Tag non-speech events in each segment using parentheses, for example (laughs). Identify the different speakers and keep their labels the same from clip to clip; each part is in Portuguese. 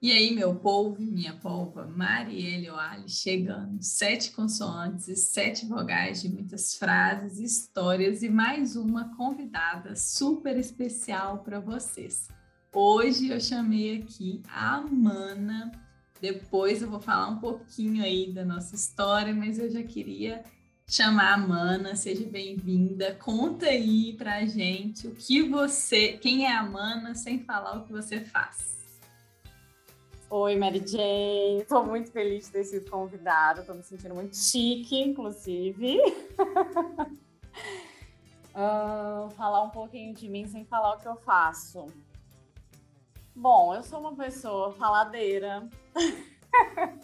Speaker 1: E aí, meu povo, minha polva, Marielle Oali, chegando. Sete consoantes e sete vogais de muitas frases, histórias e mais uma convidada super especial para vocês. Hoje eu chamei aqui a Amana. Depois eu vou falar um pouquinho aí da nossa história, mas eu já queria chamar a Mana, seja bem-vinda. Conta aí pra gente o que você, quem é a Mana, sem falar o que você faz.
Speaker 2: Oi, Mary Jane. Estou muito feliz de ter sido convidada. Estou me sentindo muito chique, inclusive. uh, (laughs) falar um pouquinho de mim sem falar o que eu faço. Bom, eu sou uma pessoa faladeira. (laughs)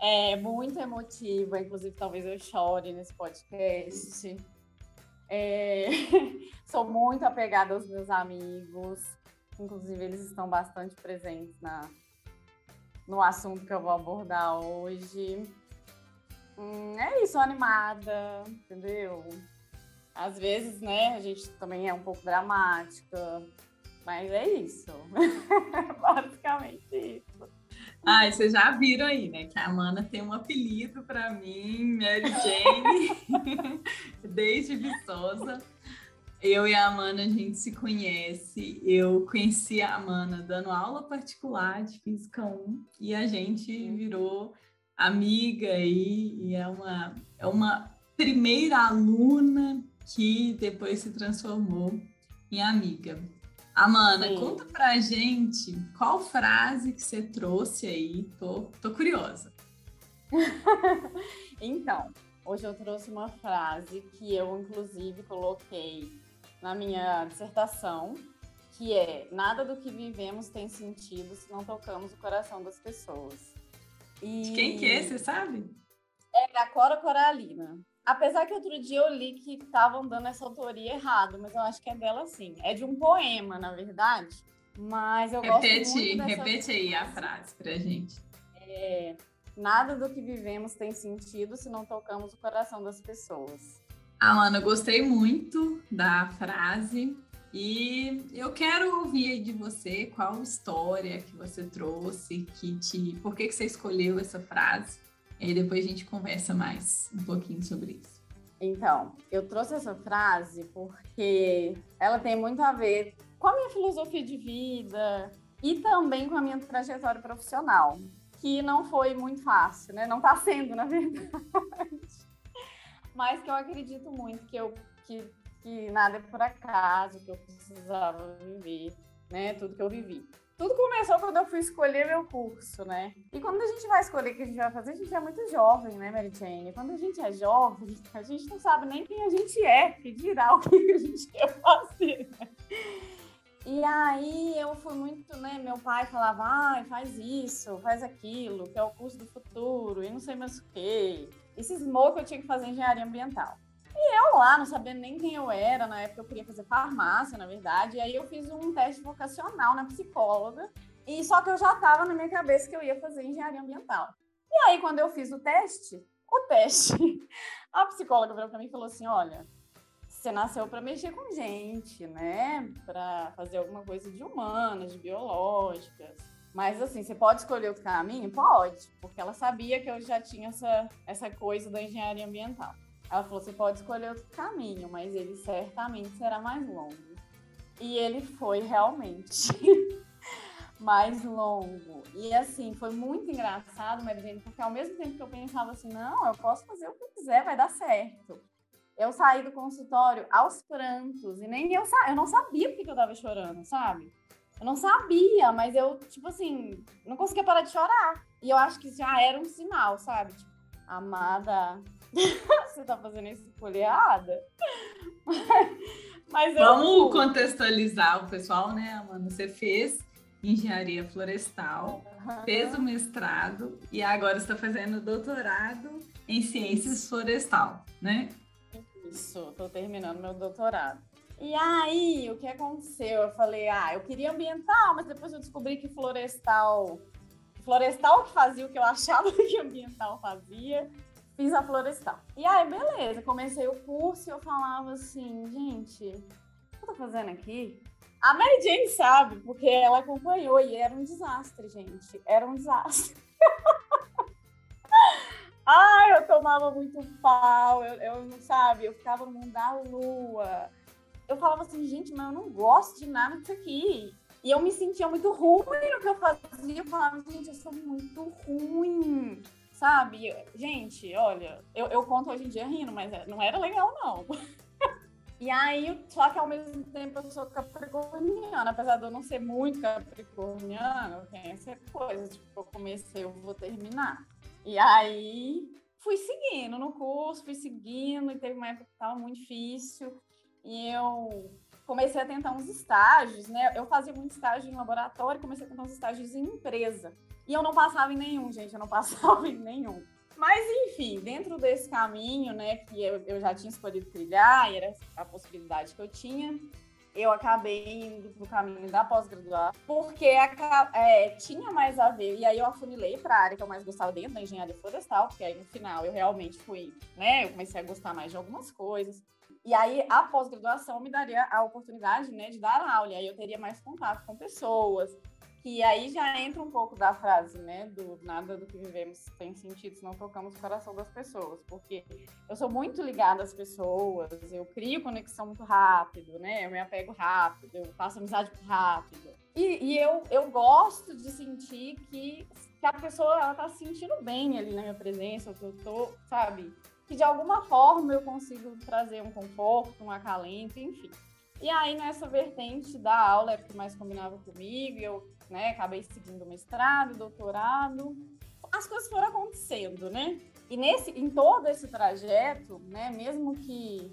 Speaker 2: é muito emotiva, inclusive talvez eu chore nesse podcast. É... (laughs) sou muito apegada aos meus amigos, inclusive eles estão bastante presentes na, no assunto que eu vou abordar hoje. Hum, é isso, animada, entendeu? Às vezes, né, a gente também é um pouco dramática, mas é isso. (laughs) Basicamente isso.
Speaker 1: Ai, vocês já viram aí, né? Que a Amanda tem um apelido para mim, Mary Jane, (laughs) desde Viçosa. Eu e a Amanda, a gente se conhece. Eu conheci a Amanda dando aula particular de Física 1 e a gente virou amiga aí, e é uma, é uma primeira aluna que depois se transformou em amiga. Amanda, Sim. conta pra gente qual frase que você trouxe aí. Tô, tô curiosa. (laughs)
Speaker 2: então, hoje eu trouxe uma frase que eu, inclusive, coloquei na minha dissertação, que é nada do que vivemos tem sentido se não tocamos o coração das pessoas.
Speaker 1: E... De quem que é, você sabe?
Speaker 2: É da Cora Coralina. Apesar que outro dia eu li que estavam dando essa autoria errado, mas eu acho que é dela sim. É de um poema, na verdade. Mas eu repete, gosto muito
Speaker 1: dessa Repete aí a frase pra gente.
Speaker 2: É, nada do que vivemos tem sentido se não tocamos o coração das pessoas.
Speaker 1: Alana, gostei muito da frase e eu quero ouvir de você qual história que você trouxe, que te, por que, que você escolheu essa frase. E aí depois a gente conversa mais um pouquinho sobre isso.
Speaker 2: Então, eu trouxe essa frase porque ela tem muito a ver com a minha filosofia de vida e também com a minha trajetória profissional, que não foi muito fácil, né? Não está sendo, na (laughs) verdade mas que eu acredito muito que eu que, que nada é por acaso, que eu precisava viver, né? Tudo que eu vivi. Tudo começou quando eu fui escolher meu curso, né? E quando a gente vai escolher o que a gente vai fazer, a gente é muito jovem, né, Mary Jane? Quando a gente é jovem, a gente não sabe nem quem a gente é, que dirá o que a gente quer fazer, né? E aí eu fui muito, né? Meu pai falava, ah, faz isso, faz aquilo, que é o curso do futuro, e não sei mais o quê e cismou que eu tinha que fazer engenharia ambiental. E eu lá, não sabendo nem quem eu era, na época eu queria fazer farmácia, na verdade, e aí eu fiz um teste vocacional na psicóloga, e só que eu já estava na minha cabeça que eu ia fazer engenharia ambiental. E aí, quando eu fiz o teste, o teste, (laughs) a psicóloga veio para mim e falou assim: olha, você nasceu para mexer com gente, né? Para fazer alguma coisa de humanas, de biológicas. Mas assim, você pode escolher outro caminho? Pode, porque ela sabia que eu já tinha essa, essa coisa da engenharia ambiental. Ela falou: você pode escolher outro caminho, mas ele certamente será mais longo. E ele foi realmente (laughs) mais longo. E assim, foi muito engraçado, Marilene, porque ao mesmo tempo que eu pensava assim: não, eu posso fazer o que quiser, vai dar certo. Eu saí do consultório aos prantos e nem eu, eu não sabia porque eu tava chorando, sabe? Eu não sabia, mas eu, tipo assim, não conseguia parar de chorar. E eu acho que já era um sinal, sabe? Tipo, amada, (laughs) você tá fazendo isso folheada?
Speaker 1: mas eu... Vamos contextualizar o pessoal, né, Amanda? Você fez engenharia florestal, uhum. fez o mestrado e agora está fazendo doutorado em ciências florestal, né?
Speaker 2: Isso, estou terminando meu doutorado. E aí, o que aconteceu? Eu falei, ah, eu queria ambiental, mas depois eu descobri que florestal. Florestal que fazia o que eu achava (laughs) que ambiental fazia, fiz a florestal. E aí, beleza, comecei o curso e eu falava assim, gente, que eu tô fazendo aqui? A Mary Jane sabe, porque ela acompanhou e era um desastre, gente. Era um desastre. (laughs) Ai, eu tomava muito pau, eu, eu não sabe, eu ficava no mundo da lua. Eu falava assim, gente, mas eu não gosto de nada disso aqui. E eu me sentia muito ruim no que eu fazia. Eu falava, gente, eu sou muito ruim, sabe? Gente, olha, eu, eu conto hoje em dia rindo, mas é, não era legal, não. (laughs) E aí, só que ao mesmo tempo eu sou capricorniana, apesar de eu não ser muito capricorniana, tem essa coisa, tipo, eu comecei, eu vou terminar. E aí fui seguindo no curso, fui seguindo, e teve uma época que estava muito difícil, e eu comecei a tentar uns estágios, né? Eu fazia muito estágio em laboratório, comecei a tentar uns estágios em empresa. E eu não passava em nenhum, gente, eu não (laughs) passava em nenhum. Mas, enfim, dentro desse caminho, né, que eu, eu já tinha escolhido trilhar, e era a possibilidade que eu tinha, eu acabei indo para o caminho da pós-graduação, porque a, é, tinha mais a ver, e aí eu afunilei para a área que eu mais gostava dentro da engenharia florestal, porque aí no final eu realmente fui, né, eu comecei a gostar mais de algumas coisas. E aí a pós-graduação me daria a oportunidade, né, de dar aula, e aí eu teria mais contato com pessoas, que aí já entra um pouco da frase, né, do nada do que vivemos tem sentido se não tocamos o coração das pessoas, porque eu sou muito ligada às pessoas, eu crio conexão muito rápido, né, eu me apego rápido, eu faço amizade rápido. E, e eu, eu gosto de sentir que, que a pessoa, ela tá se sentindo bem ali na minha presença, que eu tô, sabe, que de alguma forma eu consigo trazer um conforto, um acalento, enfim. E aí, nessa vertente da aula, é que mais combinava comigo, eu né, acabei seguindo mestrado, doutorado. As coisas foram acontecendo, né? E nesse, em todo esse trajeto, né, mesmo que,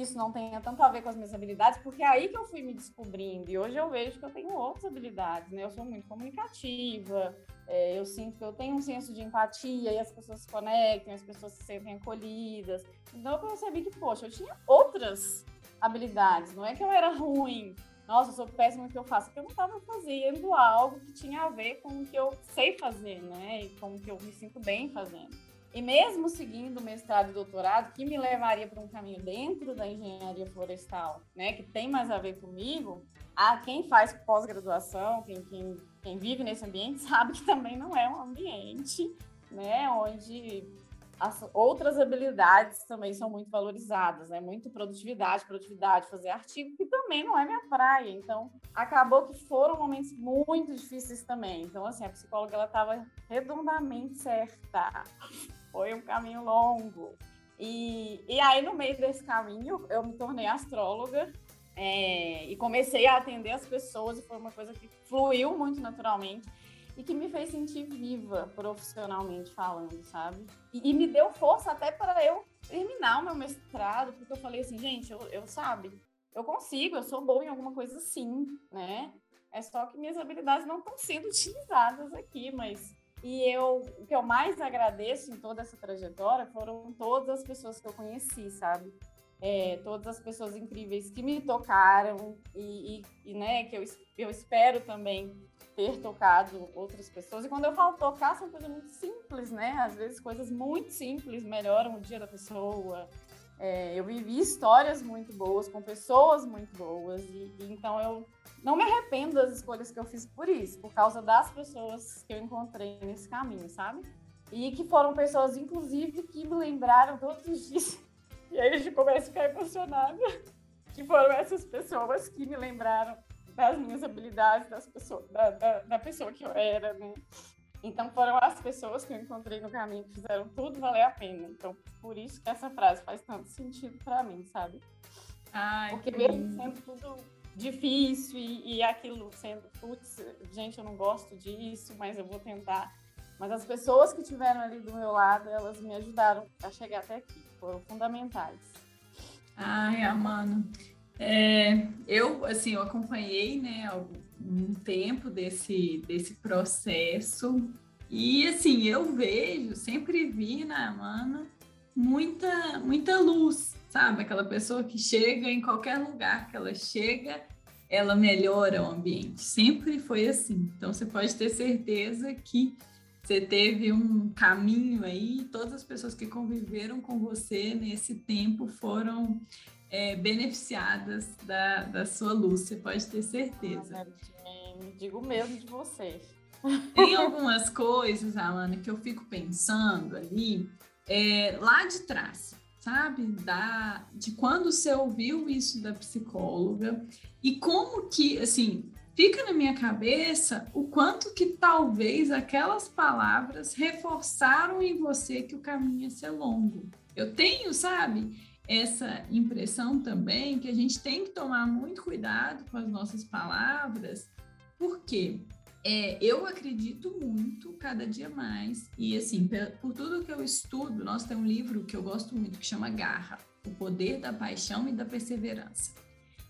Speaker 2: que isso não tenha tanto a ver com as minhas habilidades, porque é aí que eu fui me descobrindo, e hoje eu vejo que eu tenho outras habilidades, né? Eu sou muito comunicativa, é, eu sinto que eu tenho um senso de empatia e as pessoas se conectam, as pessoas se sentem acolhidas. Então eu percebi que, poxa, eu tinha outras habilidades. Não é que eu era ruim, nossa, eu sou péssima no que eu faço, porque eu não estava fazendo algo que tinha a ver com o que eu sei fazer, né? E com o que eu me sinto bem fazendo. E mesmo seguindo mestrado e doutorado, que me levaria para um caminho dentro da engenharia florestal, né, que tem mais a ver comigo, a quem faz pós-graduação, quem, quem, quem vive nesse ambiente, (laughs) sabe que também não é um ambiente né, onde as outras habilidades também são muito valorizadas, né? Muito produtividade, produtividade, fazer artigo, que também não é minha praia. Então, acabou que foram momentos muito difíceis também. Então, assim, a psicóloga ela estava redondamente certa. Foi um caminho longo. E, e aí, no meio desse caminho, eu me tornei astróloga é, e comecei a atender as pessoas, e foi uma coisa que fluiu muito naturalmente e que me fez sentir viva profissionalmente falando, sabe? E, e me deu força até para eu terminar o meu mestrado, porque eu falei assim, gente, eu, eu sabe, eu consigo, eu sou boa em alguma coisa sim, né? É só que minhas habilidades não estão sendo (laughs) utilizadas aqui, mas e eu, o que eu mais agradeço em toda essa trajetória foram todas as pessoas que eu conheci, sabe? É, todas as pessoas incríveis que me tocaram e, e, e né, que eu, eu espero também ter tocado outras pessoas. E quando eu falo tocar, são coisas muito simples, né? Às vezes coisas muito simples melhoram o dia da pessoa. É, eu vivi histórias muito boas com pessoas muito boas e, e, então eu não me arrependo das escolhas que eu fiz por isso, por causa das pessoas que eu encontrei nesse caminho, sabe? E que foram pessoas, inclusive, que me lembraram todos os dias. (laughs) E aí a gente começa a ficar emocionada. Que foram essas pessoas que me lembraram das minhas habilidades, das pessoas, da, da, da, pessoa que eu era, né? Então foram as pessoas que eu encontrei no caminho que fizeram tudo valer a pena. Então por isso que essa frase faz tanto sentido para mim, sabe? Ai, Porque mesmo sendo tudo difícil e, e aquilo sendo, putz, gente, eu não gosto disso, mas eu vou tentar. Mas as pessoas que estiveram ali do meu lado, elas me ajudaram a chegar até aqui, foram fundamentais.
Speaker 1: Ai, Amanda, é, eu, assim, eu acompanhei, né, um tempo desse, desse processo e, assim, eu vejo, sempre vi na Amanda muita, muita luz, sabe? Aquela pessoa que chega em qualquer lugar que ela chega, ela melhora o ambiente. Sempre foi assim. Então, você pode ter certeza que você teve um caminho aí, todas as pessoas que conviveram com você nesse tempo foram é, beneficiadas da, da sua luz, você pode ter certeza.
Speaker 2: Ah, digo mesmo de vocês.
Speaker 1: Tem (laughs) algumas coisas, Alana, que eu fico pensando ali é, lá de trás, sabe? Da, de quando você ouviu isso da psicóloga e como que, assim, fica na minha cabeça o quanto que talvez aquelas palavras reforçaram em você que o caminho ia ser longo. Eu tenho, sabe, essa impressão também que a gente tem que tomar muito cuidado com as nossas palavras, porque é, eu acredito muito cada dia mais, e assim, por, tudo que eu estudo, nós temos um livro que eu gosto muito que chama Garra, o poder da paixão e da perseverança.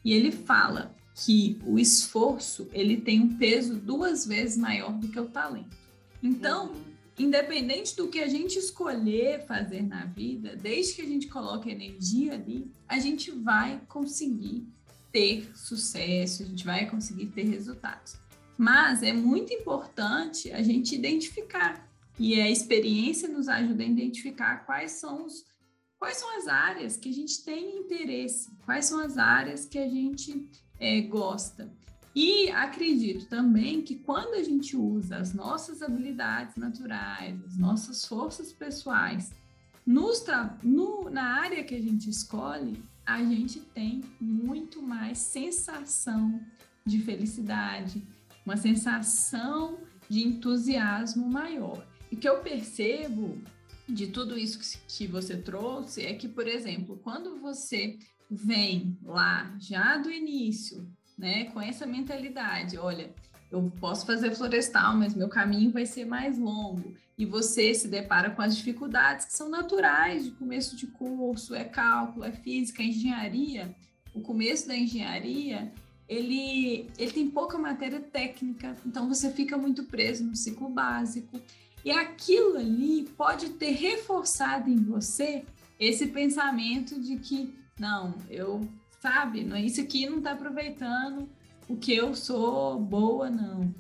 Speaker 1: E ele fala que o esforço ele tem um peso duas vezes maior do que o talento. Então, uhum. independente do que a gente escolher fazer na vida, desde que a gente coloque energia ali, a gente vai conseguir ter sucesso, a gente vai conseguir ter resultados. Mas é muito importante a gente identificar e a experiência nos ajuda a identificar quais são os quais são as áreas que a gente tem interesse, quais são as áreas que a gente é, gosta. E acredito também que quando a gente usa as nossas habilidades naturais, as nossas forças pessoais, nos no, na área que a gente escolhe, a gente tem muito mais sensação de felicidade, uma sensação de entusiasmo maior. E que eu percebo de tudo isso que você trouxe é que, por exemplo, quando você vem lá já do início, né, com essa mentalidade, olha, eu posso fazer florestal, mas meu caminho vai ser mais longo. E você se depara com as dificuldades que são naturais de começo de curso, é cálculo, é física, é engenharia. O começo da engenharia, ele, ele tem pouca matéria técnica, então você fica muito preso no ciclo básico. E aquilo ali pode ter reforçado em você esse pensamento de que, não, eu, sabe, não, isso aqui não está aproveitando o que eu sou boa, não.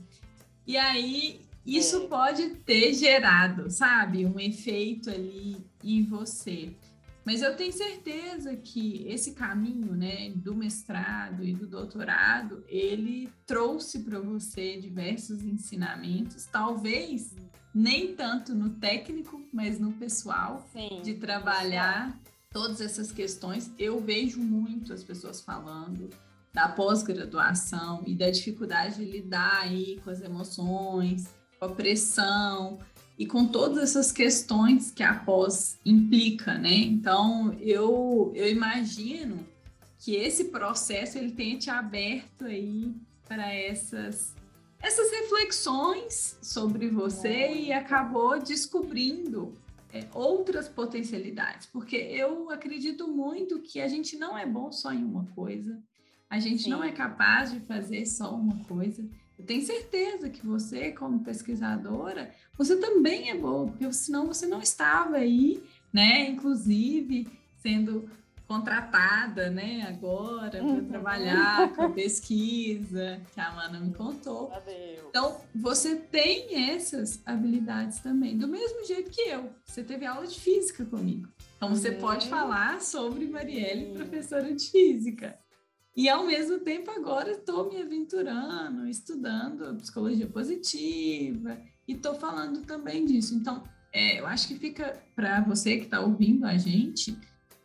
Speaker 1: E aí, isso é. pode ter gerado, sabe, um efeito ali em você. Mas eu tenho certeza que esse caminho, né, do mestrado e do doutorado, ele trouxe para você diversos ensinamentos, talvez nem tanto no técnico, mas no pessoal, Sim, de trabalhar todas essas questões. Eu vejo muito as pessoas falando da pós-graduação e da dificuldade de lidar aí com as emoções, com a pressão e com todas essas questões que a pós implica, né? Então, eu, eu imagino que esse processo ele tenha te aberto aí para essas essas reflexões sobre você e acabou descobrindo é, outras potencialidades, porque eu acredito muito que a gente não é bom só em uma coisa, a gente Sim. não é capaz de fazer só uma coisa. Eu tenho certeza que você, como pesquisadora, você também é boa, porque senão você não estava aí, né? Inclusive sendo contratada, né, agora para uhum. trabalhar com pesquisa que a Amanda me contou. Então, você tem essas habilidades também, do mesmo jeito que eu. Você teve aula de física comigo. Então, você uhum. pode falar sobre Marielle, professora de física. E, ao mesmo tempo, agora estou me aventurando, estudando psicologia positiva e estou falando também disso. Então, é, eu acho que fica para você que está ouvindo a gente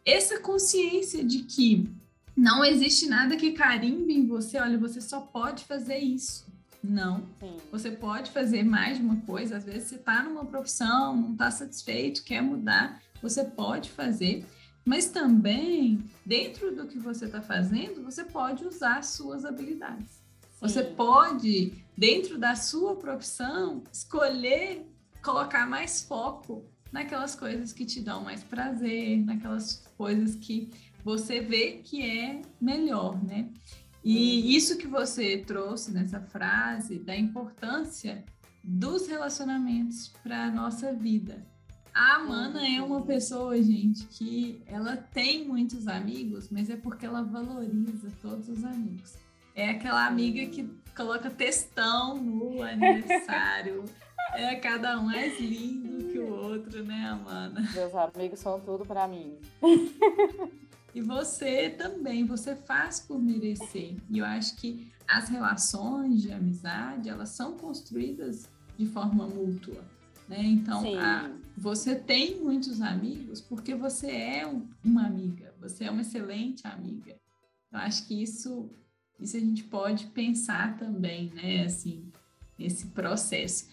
Speaker 1: essa consciência de que não existe nada que carimbe em você, olha, você só pode fazer isso. Não. Sim. Você pode fazer mais de uma coisa. Às vezes você está numa profissão, não está satisfeito, quer mudar, você pode fazer. Mas também, dentro do que você está fazendo, você pode usar suas habilidades. Sim. Você pode, dentro da sua profissão, escolher colocar mais foco naquelas coisas que te dão mais prazer, naquelas coisas que você vê que é melhor, né? E uhum. isso que você trouxe nessa frase da importância dos relacionamentos para a nossa vida. A Amanda é uma pessoa, gente, que ela tem muitos amigos, mas é porque ela valoriza todos os amigos. É aquela amiga que coloca textão no aniversário. É cada um mais lindo que o outro, né, Amanda?
Speaker 2: Meus amigos são tudo para mim.
Speaker 1: E você também, você faz por merecer. E eu acho que as relações de amizade, elas são construídas de forma mútua. Né? Então, a, você tem muitos amigos porque você é um, uma amiga, você é uma excelente amiga. Eu acho que isso, isso a gente pode pensar também, né? Assim, nesse processo.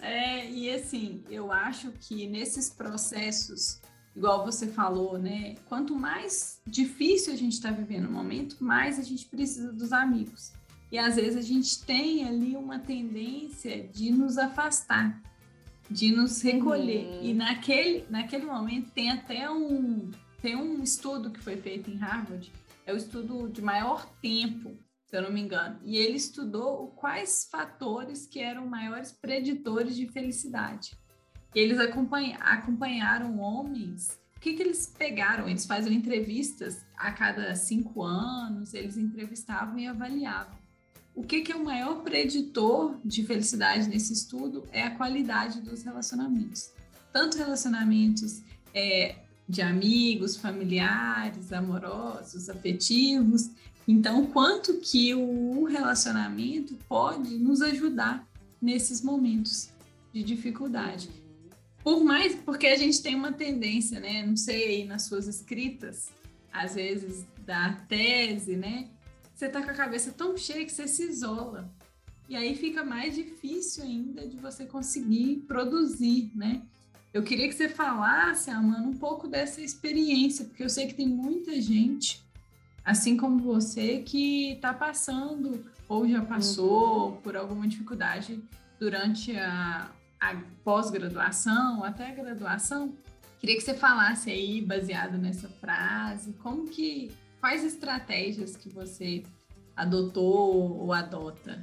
Speaker 1: É, e assim, eu acho que nesses processos, igual você falou, né? Quanto mais difícil a gente está vivendo no momento, mais a gente precisa dos amigos. E às vezes a gente tem ali uma tendência de nos afastar, de nos recolher. Uhum. E naquele, naquele momento tem até um, tem um estudo que foi feito em Harvard, é o estudo de maior tempo, se eu não me engano. E ele estudou quais fatores que eram maiores preditores de felicidade. E eles acompanha, acompanharam homens. O que, que eles pegaram? Eles faziam entrevistas a cada cinco anos, eles entrevistavam e avaliavam. O que, que é o maior preditor de felicidade nesse estudo é a qualidade dos relacionamentos. Tanto relacionamentos é, de amigos, familiares, amorosos, afetivos. Então, quanto que o relacionamento pode nos ajudar nesses momentos de dificuldade. Por mais, porque a gente tem uma tendência, né? Não sei aí nas suas escritas, às vezes da tese, né? Você tá com a cabeça tão cheia que você se isola. E aí fica mais difícil ainda de você conseguir produzir, né? Eu queria que você falasse, Amanda, um pouco dessa experiência, porque eu sei que tem muita gente, assim como você, que está passando ou já passou uhum. por alguma dificuldade durante a, a pós-graduação, até a graduação. Queria que você falasse aí, baseado nessa frase, como que, quais estratégias que você adotou ou adota?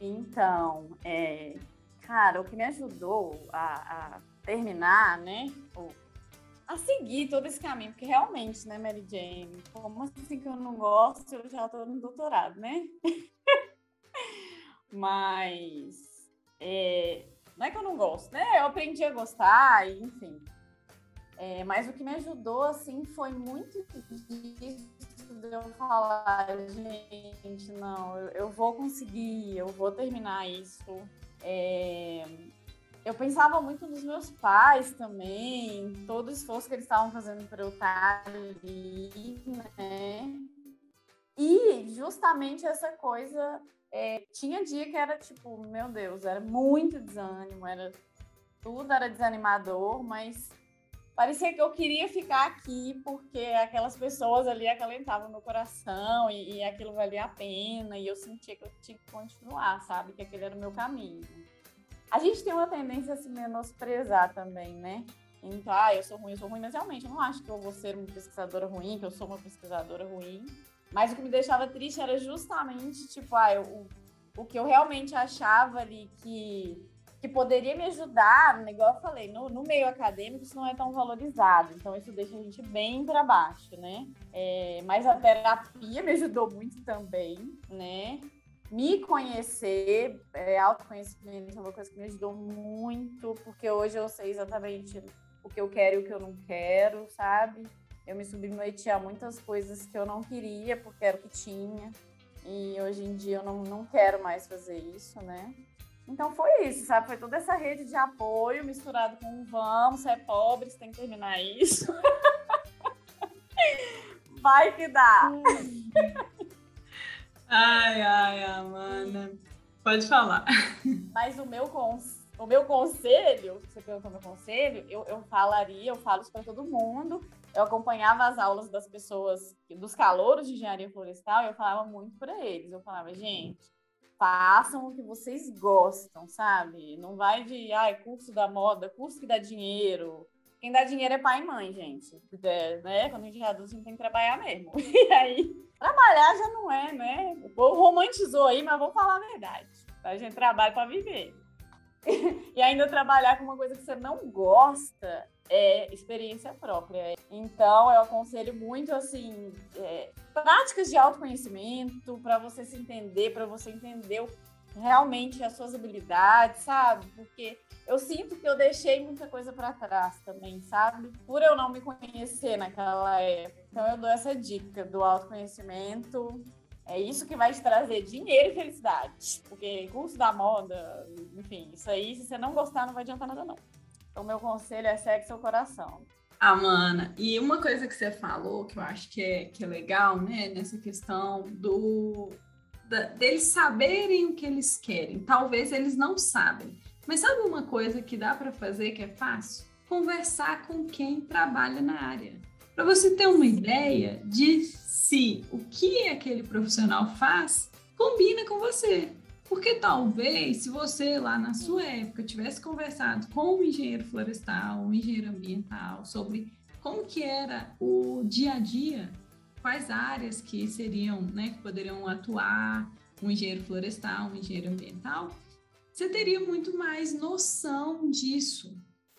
Speaker 2: Então, é, cara, o que me ajudou a, a terminar, né? A seguir todo esse caminho, porque realmente, né, Mary Jane, como assim que eu não gosto, eu já estou no doutorado, né? (laughs) Mas é, não é que eu não gosto, né? Eu aprendi a gostar, enfim. É, mas o que me ajudou, assim, foi muito disso de eu falar, gente, não, eu, eu vou conseguir, eu vou terminar isso. É, eu pensava muito nos meus pais também, todo o esforço que eles estavam fazendo para eu estar ali, né? E justamente essa coisa, é, tinha dia que era tipo, meu Deus, era muito desânimo, era tudo era desanimador, mas parecia que eu queria ficar aqui porque aquelas pessoas ali acalentavam meu coração e, e aquilo valia a pena e eu sentia que eu tinha que continuar, sabe? Que aquele era o meu caminho. A gente tem uma tendência a se menosprezar também, né? Então, ah, eu sou ruim, eu sou ruim, mas realmente eu não acho que eu vou ser uma pesquisadora ruim, que eu sou uma pesquisadora ruim. Mas o que me deixava triste era justamente, tipo, ah, eu, o, o que eu realmente achava ali que, que poderia me ajudar, igual eu falei, no, no meio acadêmico isso não é tão valorizado, então isso deixa a gente bem para baixo, né? É, mas a terapia me ajudou muito também, né? me conhecer, é, autoconhecimento é uma coisa que me ajudou muito, porque hoje eu sei exatamente o que eu quero e o que eu não quero, sabe? Eu me submeti a muitas coisas que eu não queria, porque era o que tinha. E hoje em dia eu não, não quero mais fazer isso, né? Então foi isso, sabe? Foi toda essa rede de apoio misturado com vamos, você é pobre, você tem que terminar isso. (laughs) Vai que dá. (laughs)
Speaker 1: Ai, ai, Amanda. Pode falar. (laughs)
Speaker 2: Mas o meu, o meu conselho, você perguntou meu conselho, eu, eu falaria, eu falo isso para todo mundo. Eu acompanhava as aulas das pessoas, dos calouros de engenharia florestal, e eu falava muito para eles. Eu falava, gente, façam o que vocês gostam, sabe? Não vai de, ai, curso da moda, curso que dá dinheiro. Quem dá dinheiro é pai e mãe, gente. É, né? Quando a gente é adulto, a gente tem que trabalhar mesmo. (laughs) E aí Trabalhar já não é, né? O povo romantizou aí, mas vamos falar a verdade. A gente trabalha para viver. (laughs) e ainda trabalhar com uma coisa que você não gosta é experiência própria. Então, eu aconselho muito, assim, é, práticas de autoconhecimento para você se entender, para você entender realmente as suas habilidades, sabe? Porque eu sinto que eu deixei muita coisa para trás também, sabe? Por eu não me conhecer naquela época. Então eu dou essa dica do autoconhecimento. É isso que vai te trazer dinheiro e felicidade. Porque curso da moda, enfim, isso aí, se você não gostar, não vai adiantar nada, não. Então, meu conselho é segue seu coração.
Speaker 1: Ah, mana, e uma coisa que você falou que eu acho que é, que é legal, né, nessa questão do da, deles saberem o que eles querem. Talvez eles não sabem. Mas sabe uma coisa que dá para fazer que é fácil? Conversar com quem trabalha na área. Para você ter uma ideia de se o que aquele profissional faz combina com você. Porque talvez, se você lá na sua época tivesse conversado com um engenheiro florestal, um engenheiro ambiental, sobre como que era o dia a dia quais áreas que seriam, né, que poderiam atuar, um engenheiro florestal, um engenheiro ambiental, você teria muito mais noção disso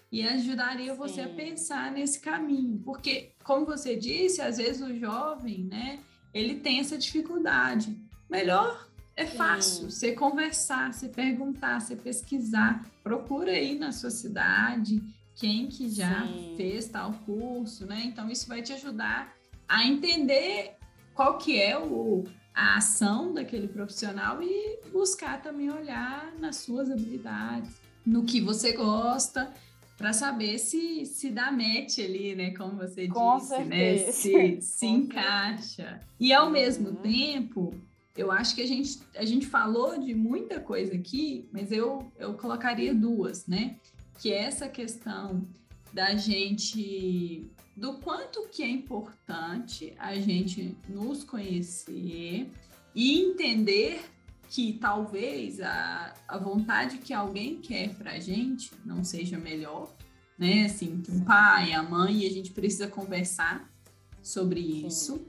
Speaker 1: e ajudaria Sim. você a pensar nesse caminho, porque como você disse, às vezes o jovem, né, ele tem essa dificuldade. Melhor é fácil Sim. você conversar, você perguntar, você pesquisar, procura aí na sua cidade quem que já Sim. fez tal curso, né? Então isso vai te ajudar a entender qual que é o, a ação daquele profissional e buscar também olhar nas suas habilidades, no que você gosta, para saber se se dá match ali, né? Como você
Speaker 2: Com
Speaker 1: disse, né?
Speaker 2: certeza.
Speaker 1: né? Se, se (laughs) encaixa. E ao uhum. mesmo tempo, eu acho que a gente, a gente falou de muita coisa aqui, mas eu, eu colocaria duas, né? Que é essa questão da gente do quanto que é importante a gente nos conhecer e entender que talvez a, a vontade que alguém quer para a gente não seja melhor, né? Assim, que um pai, a mãe, e a gente precisa conversar sobre isso.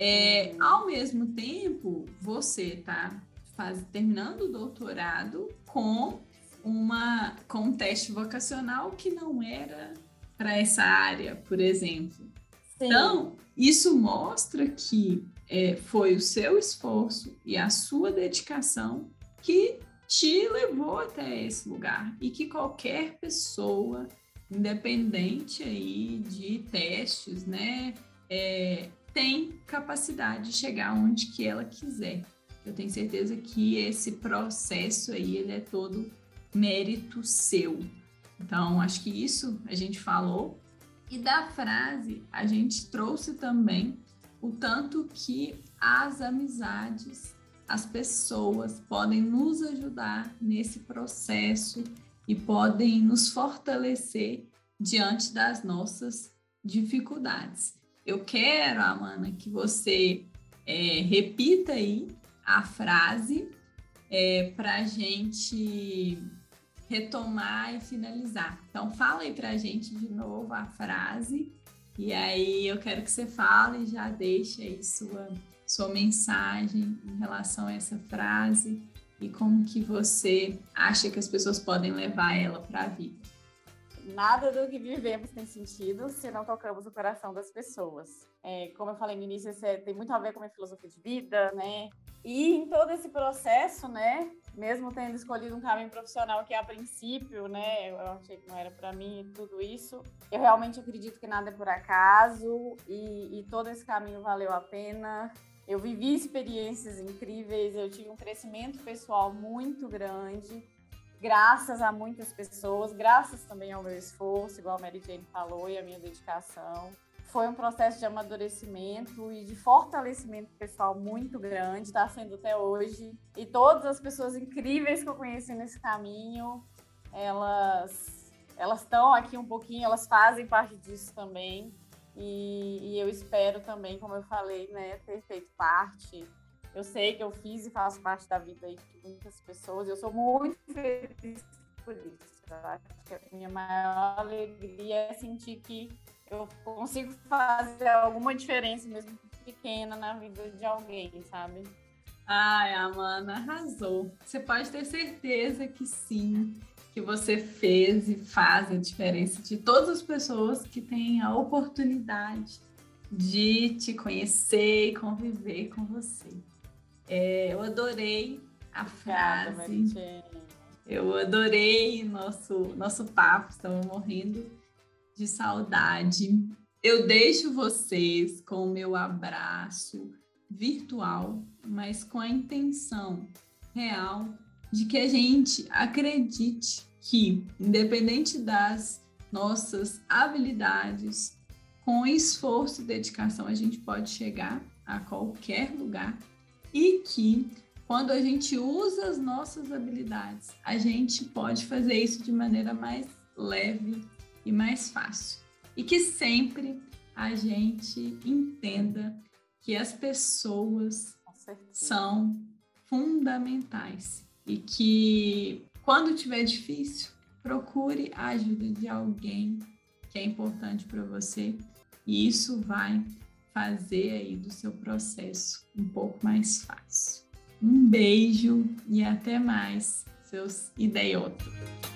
Speaker 1: É, ao mesmo tempo, você tá faz, terminando o doutorado com uma com um teste vocacional que não era para essa área, por exemplo. Sim. Então, isso mostra que é, foi o seu esforço e a sua dedicação que te levou até esse lugar e que qualquer pessoa, independente aí de testes, né, é, tem capacidade de chegar onde que ela quiser. Eu tenho certeza que esse processo aí ele é todo mérito seu. Então, acho que isso a gente falou. E da frase, a gente trouxe também o tanto que as amizades, as pessoas podem nos ajudar nesse processo e podem nos fortalecer diante das nossas dificuldades. Eu quero, Amanda, que você é, repita aí a frase é, para a gente retomar e finalizar. Então, fala aí para a gente de novo a frase, e aí eu quero que você fale e já deixe aí sua, sua mensagem em relação a essa frase e como que você acha que as pessoas podem levar ela para a vida.
Speaker 2: Nada do que vivemos tem sentido se não tocamos o coração das pessoas. É, como eu falei no início, isso é, tem muito a ver com a minha filosofia de vida, né? E em todo esse processo, né, mesmo tendo escolhido um caminho profissional que a princípio, né, eu achei que não era para mim e tudo isso, eu realmente acredito que nada é por acaso e, e todo esse caminho valeu a pena. Eu vivi experiências incríveis, eu tive um crescimento pessoal muito grande, graças a muitas pessoas, graças também ao meu esforço, igual a Mary Jane falou, e a minha dedicação foi um processo de amadurecimento e de fortalecimento pessoal muito grande, está sendo até hoje. E todas as pessoas incríveis que eu conheci nesse caminho, elas elas estão aqui um pouquinho, elas fazem parte disso também. E, e, eu espero também, como eu falei, né, ter feito parte. Eu sei que eu fiz e faço parte da vida de muitas pessoas. Eu sou muito feliz por isso. Eu acho que a minha maior alegria é sentir que eu consigo fazer alguma diferença, mesmo pequena, na vida de alguém, sabe?
Speaker 1: Ai, Amanda, arrasou. Você pode ter certeza que sim, que você fez e faz a diferença de todas as pessoas que têm a oportunidade de te conhecer e conviver com você. É, eu adorei a frase. Eu adorei nosso, nosso papo, estamos morrendo de saudade. Eu deixo vocês com o meu abraço virtual, mas com a intenção real de que a gente acredite que, independente das nossas habilidades, com esforço e dedicação, a gente pode chegar a qualquer lugar e que quando a gente usa as nossas habilidades, a gente pode fazer isso de maneira mais leve e mais fácil. E que sempre a gente entenda que as pessoas são fundamentais. E que quando tiver difícil, procure a ajuda de alguém que é importante para você. E isso vai fazer aí do seu processo um pouco mais fácil. Um beijo e até mais, seus idiotas.